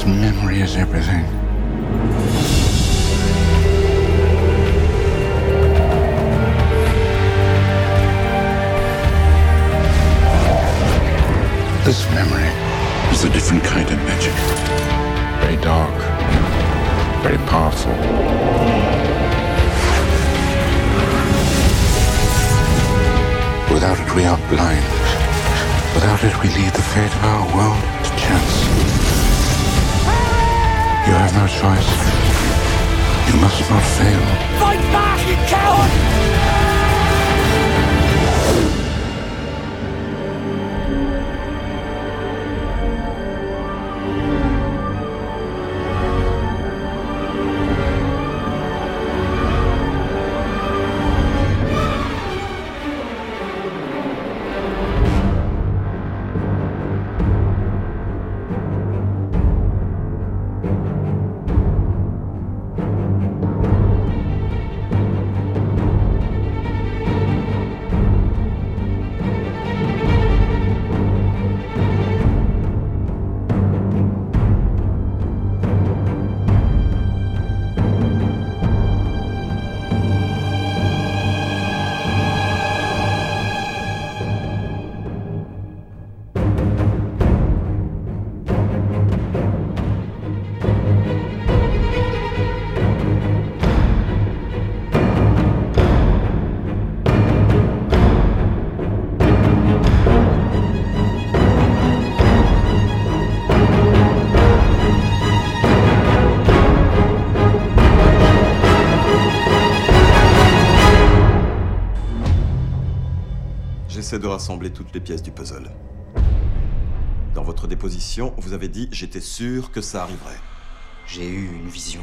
This memory is everything. This memory is a different kind of magic. Very dark, very powerful. Without it, we are blind. Without it, we leave the fate of our world to chance. You have no choice. You must not fail. Fight back, you coward! J'essaie de rassembler toutes les pièces du puzzle. Dans votre déposition, vous avez dit j'étais sûr que ça arriverait. J'ai eu une vision.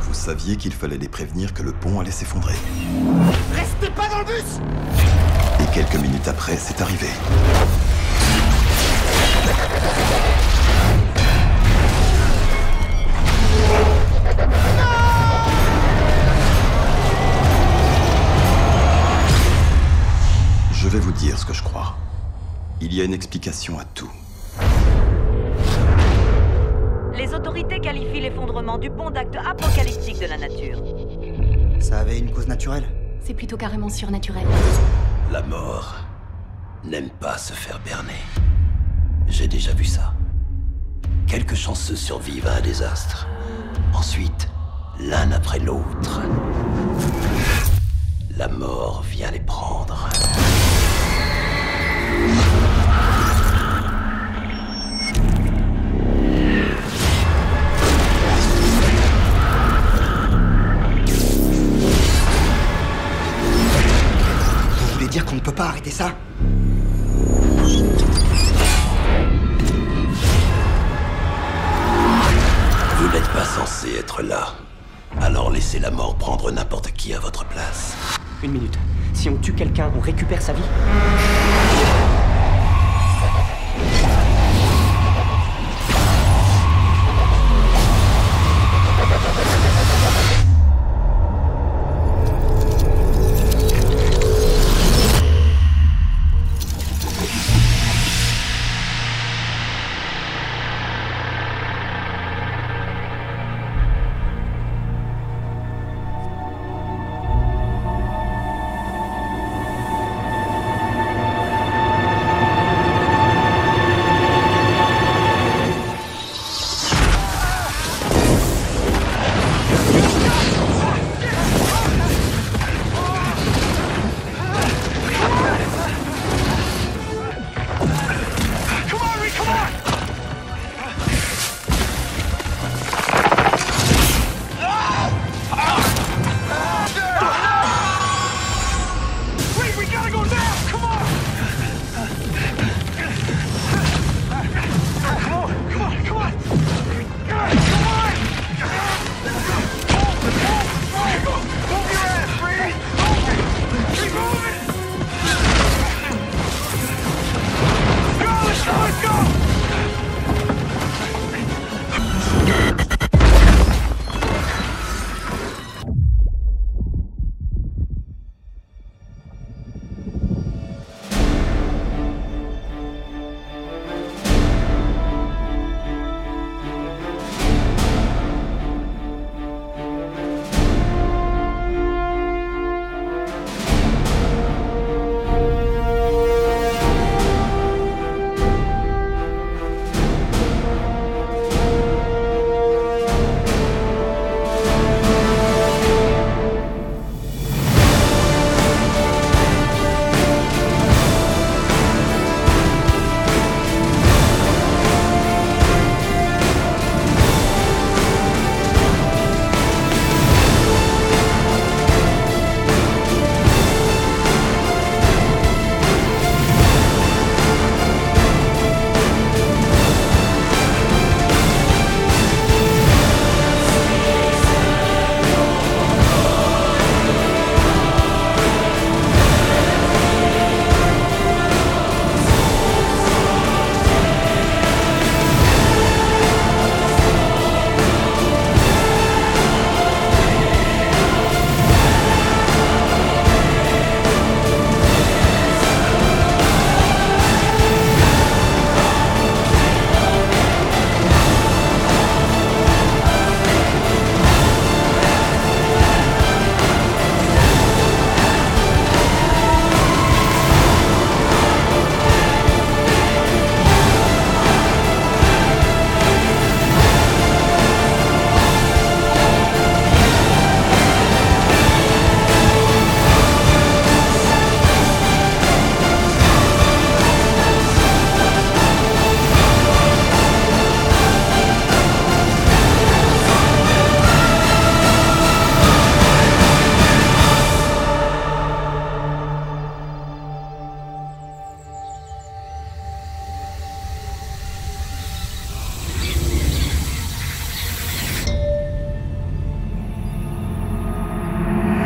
Vous saviez qu'il fallait les prévenir que le pont allait s'effondrer. Restez pas dans le bus Et quelques minutes après, c'est arrivé. Je vais vous dire ce que je crois. Il y a une explication à tout. Les autorités qualifient l'effondrement du pont d'acte apocalyptique de la nature. Ça avait une cause naturelle C'est plutôt carrément surnaturel. La mort n'aime pas se faire berner. J'ai déjà vu ça. Quelques chanceux survivent à un désastre. Ensuite, l'un après l'autre, la mort vient les prendre. Dire qu'on ne peut pas arrêter ça Vous n'êtes pas censé être là. Alors laissez la mort prendre n'importe qui à votre place. Une minute. Si on tue quelqu'un, on récupère sa vie?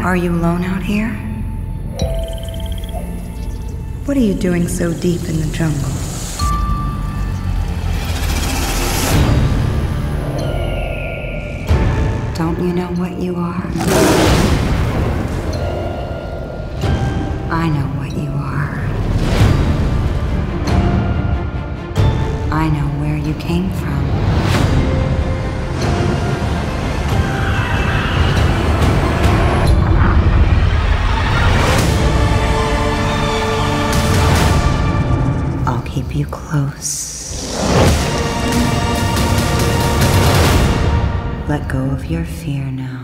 Are you alone out here? What are you doing so deep in the jungle? Don't you know what you are? I know your fear now.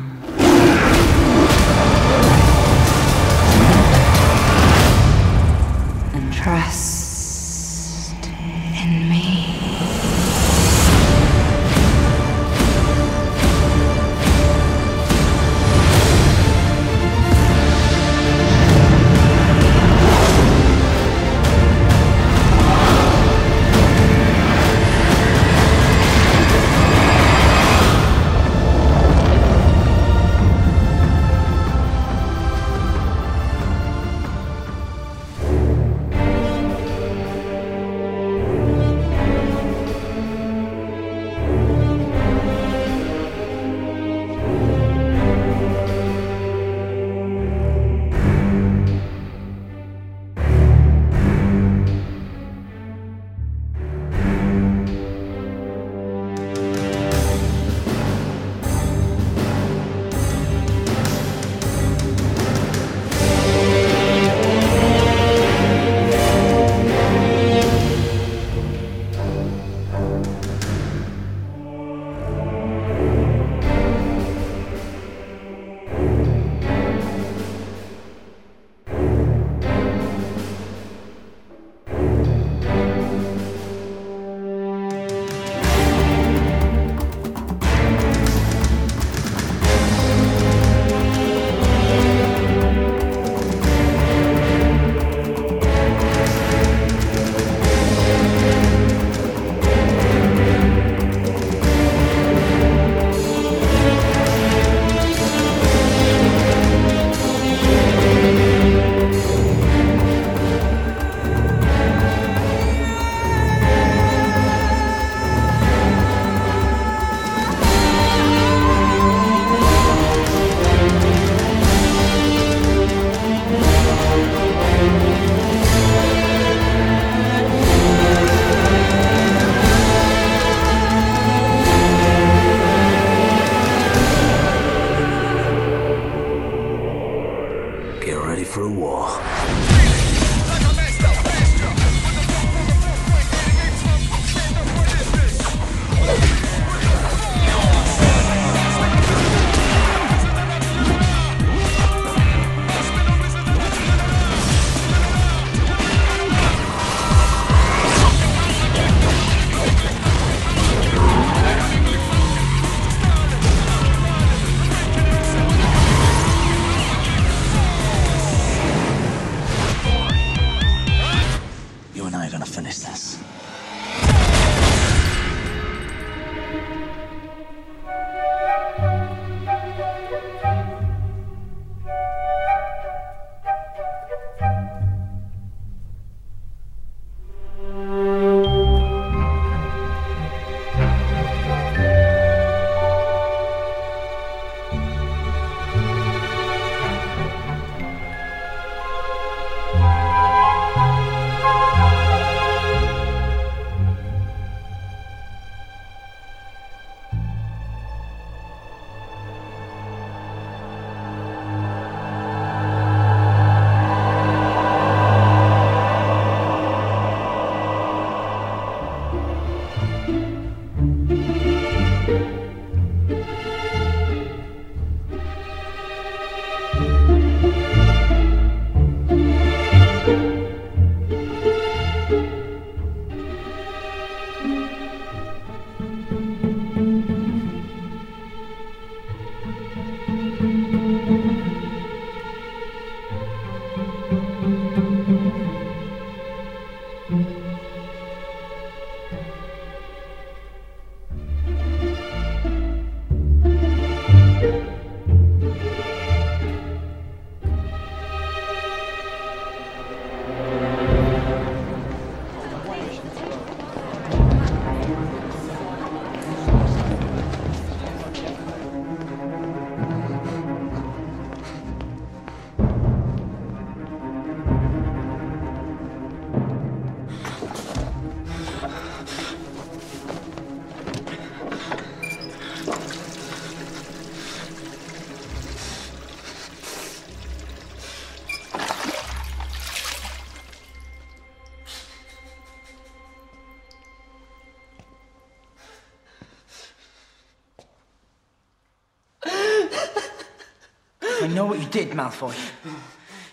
You did, Malfoy.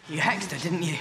You hexed her, didn't you?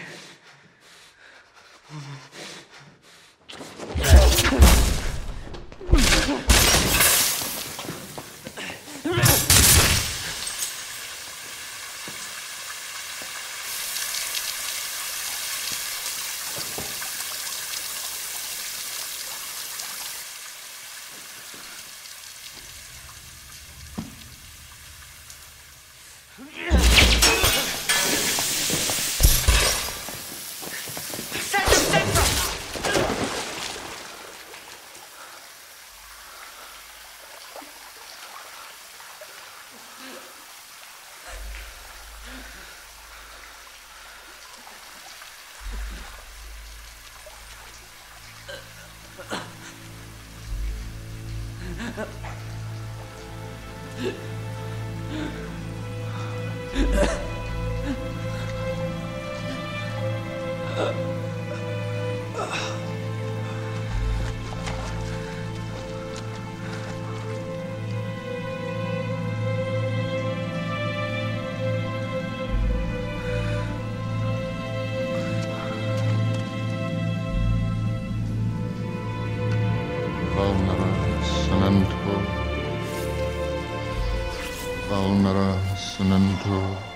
fauna senentur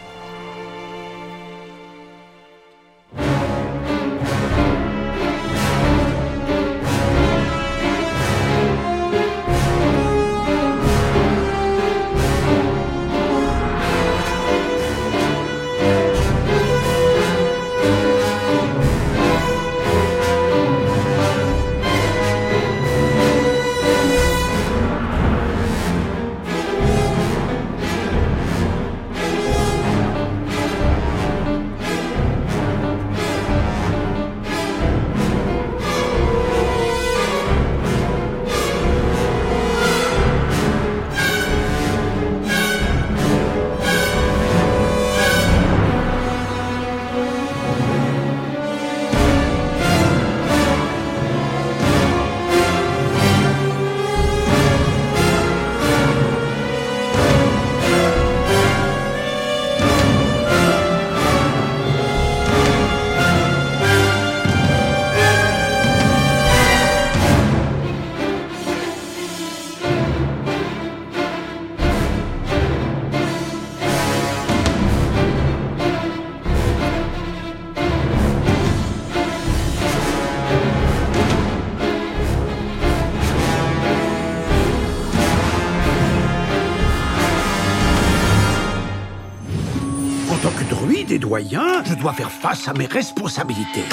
je dois faire face à mes responsabilités.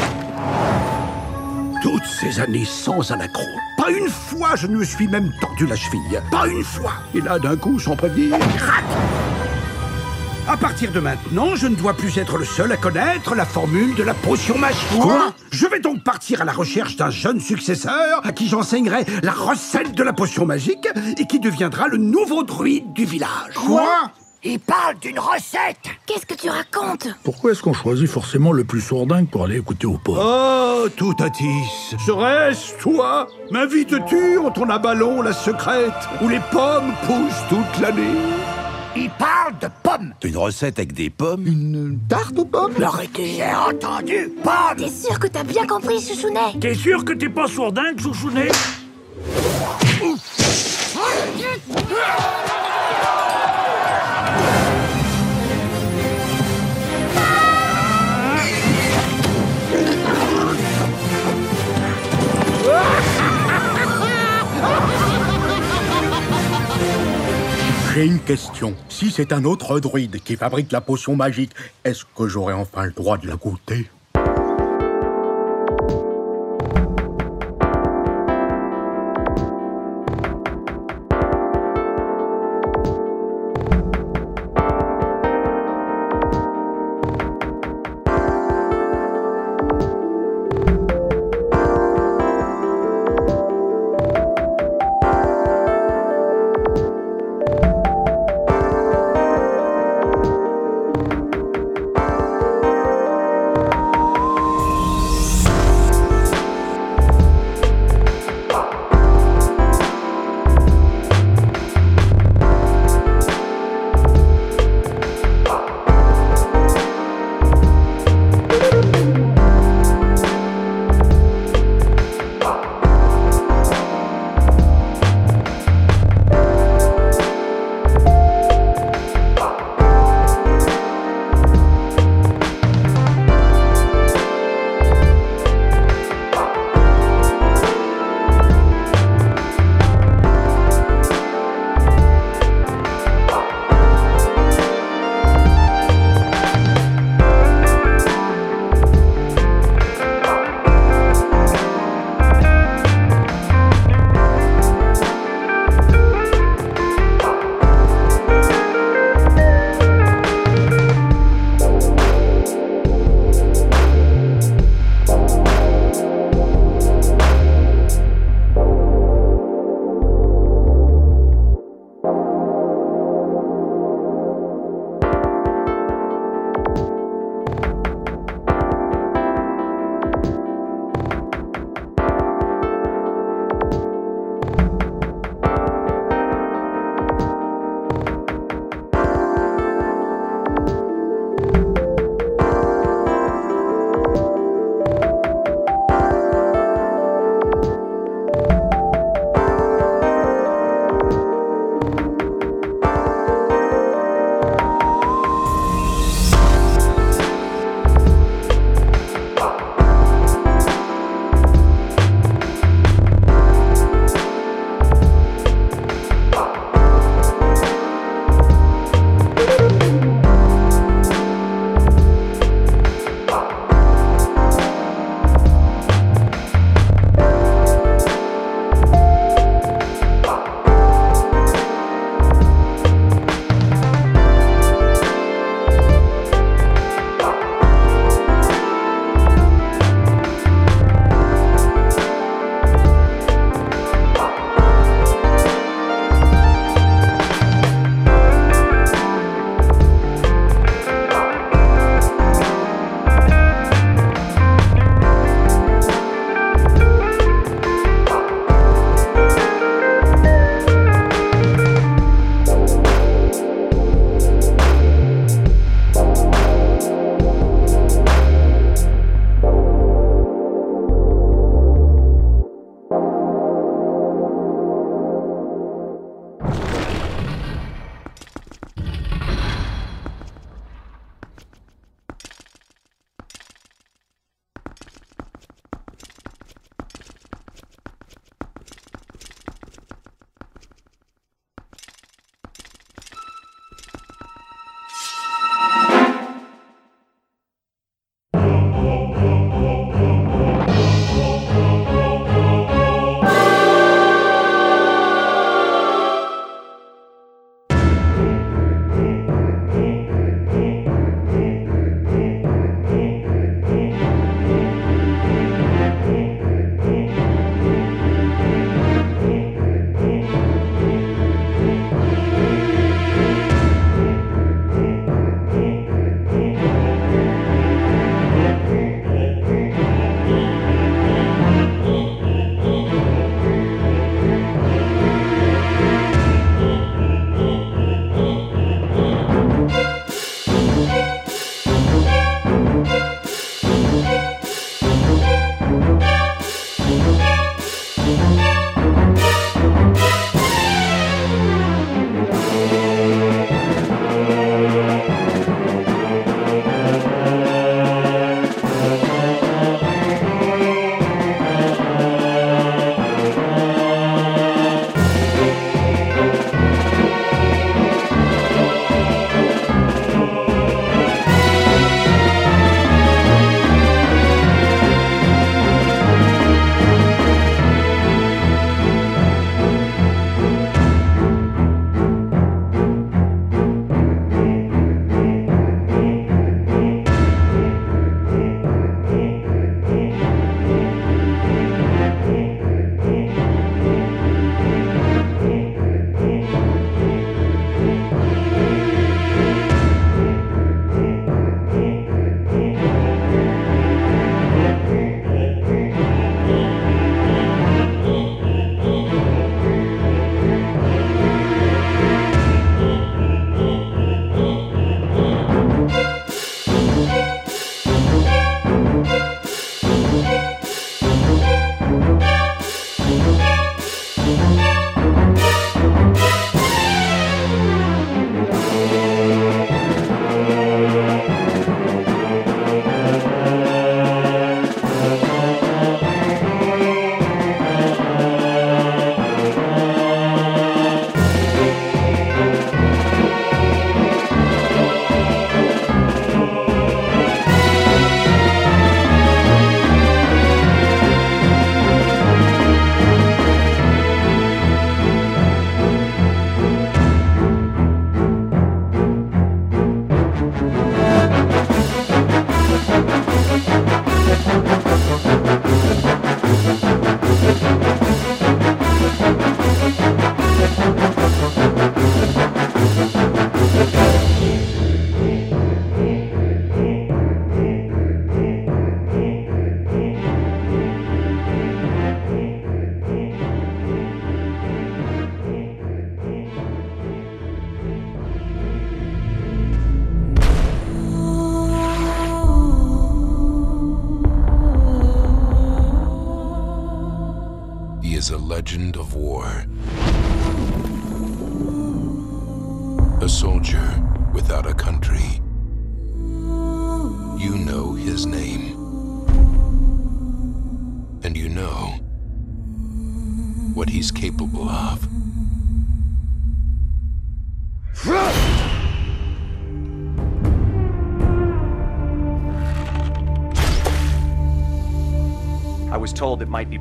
Toutes ces années sans anacro. Pas une fois je ne me suis même tordu la cheville. Pas une fois. Et là, d'un coup, sans prévenir, crac À partir de maintenant, je ne dois plus être le seul à connaître la formule de la potion magique. Quoi? Je vais donc partir à la recherche d'un jeune successeur à qui j'enseignerai la recette de la potion magique et qui deviendra le nouveau druide du village. Il parle d'une recette. Qu'est-ce que tu racontes Pourquoi est-ce qu'on choisit forcément le plus sourdingue pour aller écouter au port Oh, Toutatis, serait-ce toi M'invites-tu en ton abalon la secrète où les pommes poussent toute l'année Il parle de pommes. Une recette avec des pommes? Une tarte aux pommes? J'ai entendu pommes. T'es sûr que t'as bien compris, Chouchounet? T'es sûr que t'es pas sourdingue, chouchounet? J'ai une question. Si c'est un autre druide qui fabrique la potion magique, est-ce que j'aurai enfin le droit de la goûter?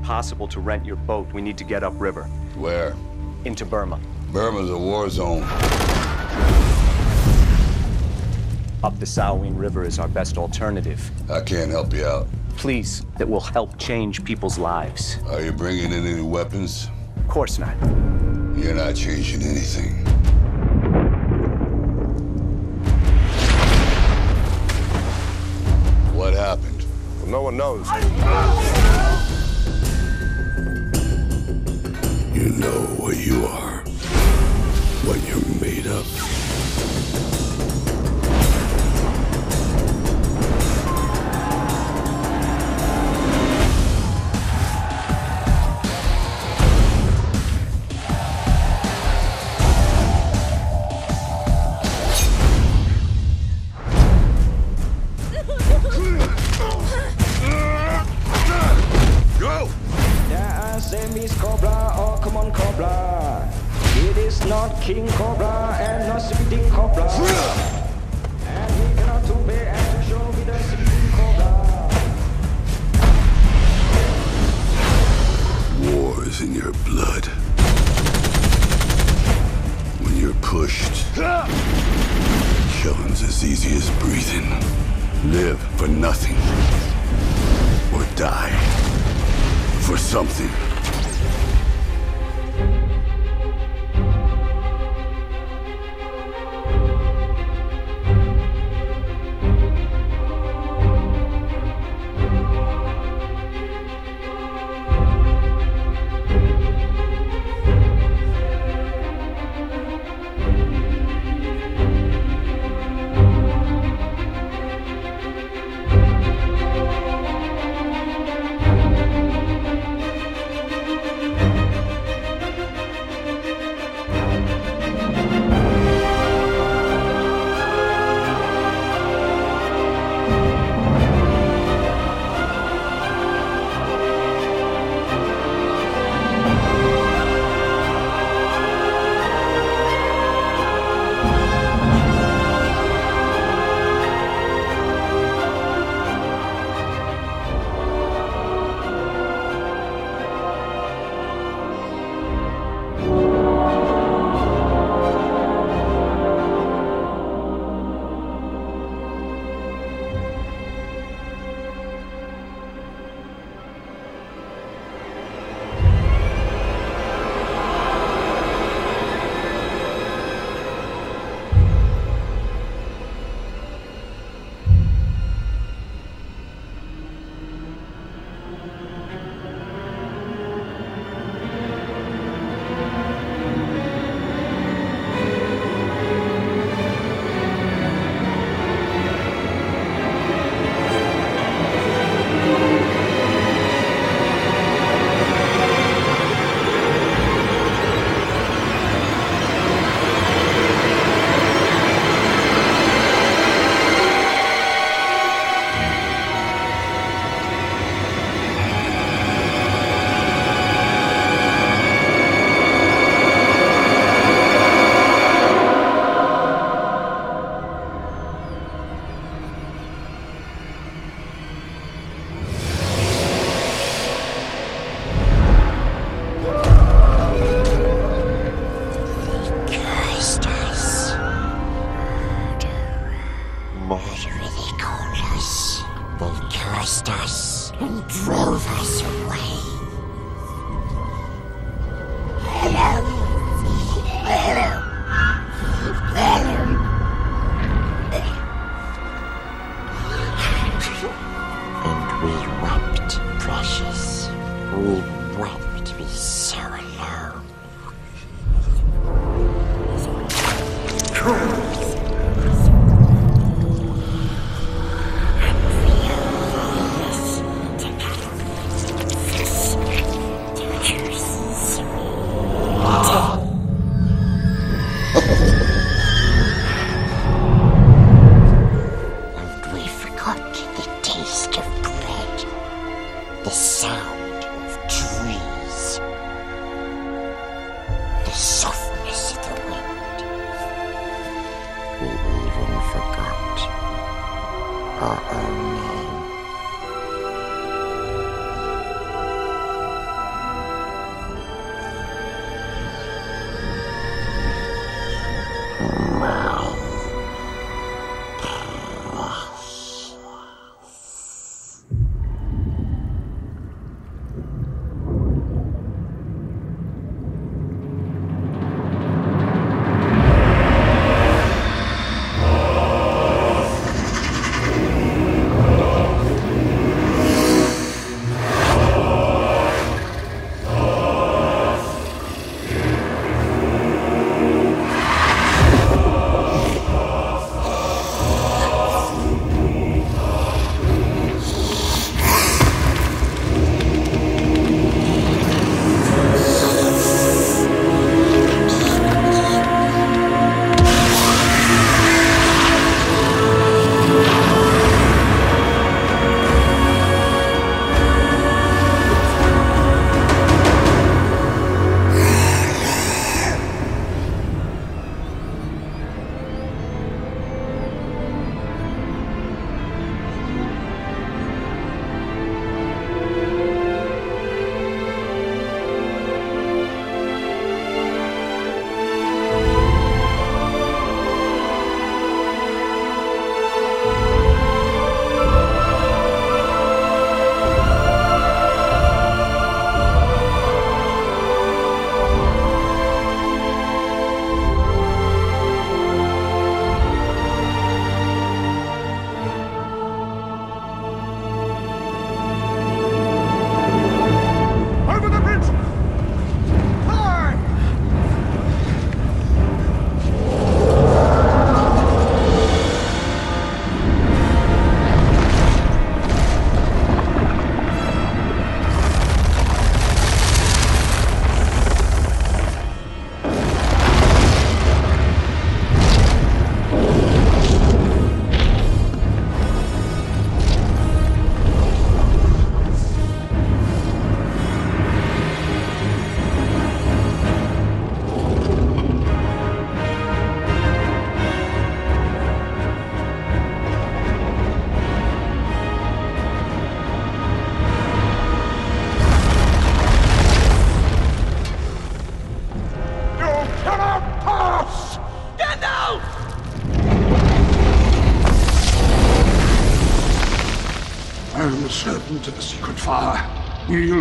Possible to rent your boat. We need to get upriver. Where? Into Burma. Burma's a war zone. Up the Salween River is our best alternative. I can't help you out. Please, that will help change people's lives. Are you bringing in any weapons? Of course not. You're not changing anything. What happened? Well, no one knows. You know what you are, what you're made of.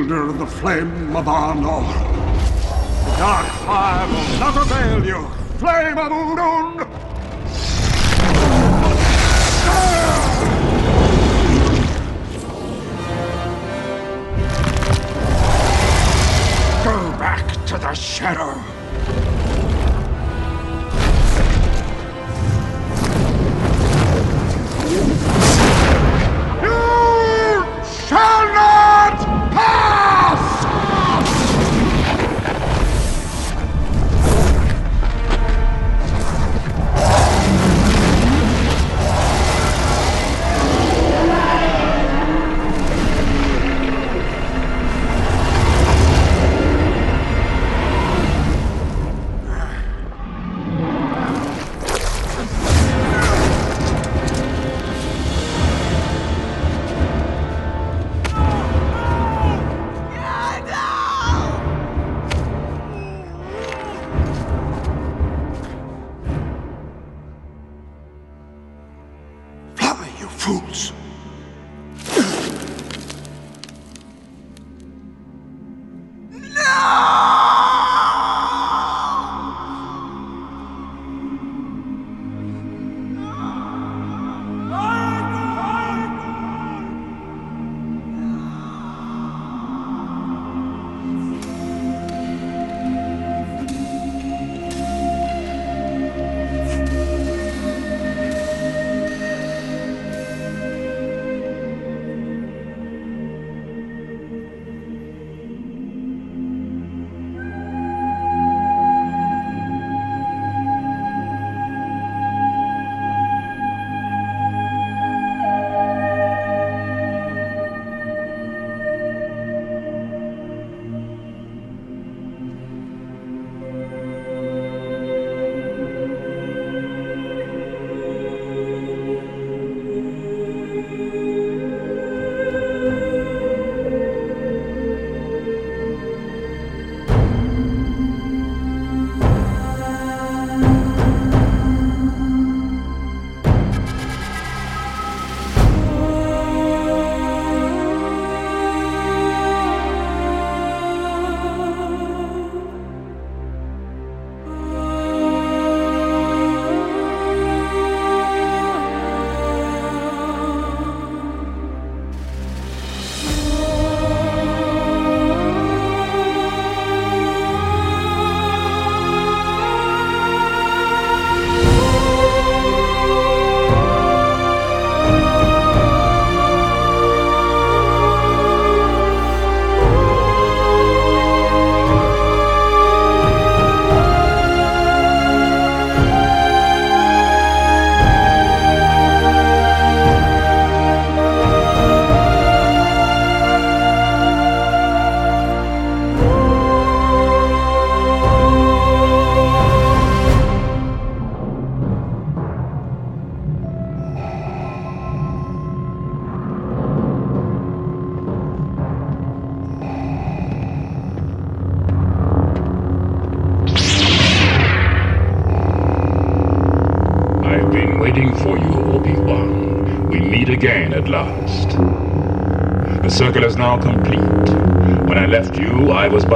Of the flame of Arnor. The dark fire will not avail you. Flame of Udon!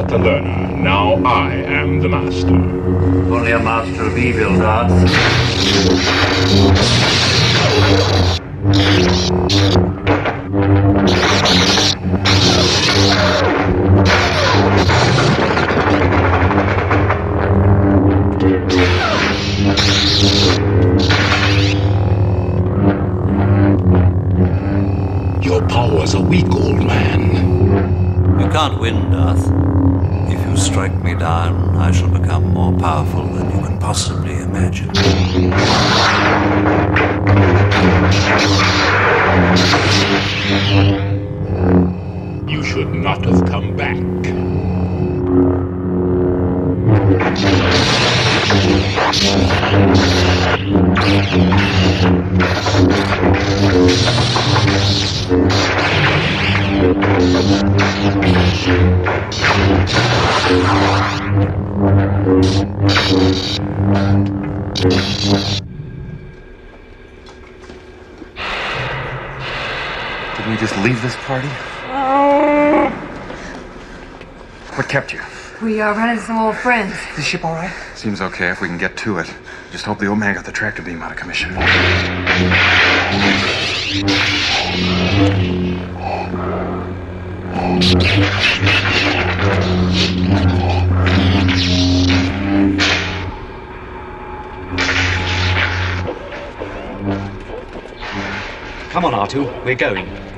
The learner. Now I am the master. Only a master of evil, Darth. Leave this party? What kept you? We uh, ran into some old friends. Is the ship all right? Seems okay if we can get to it. Just hope the old man got the tractor beam out of commission. Come on, R2, we're going.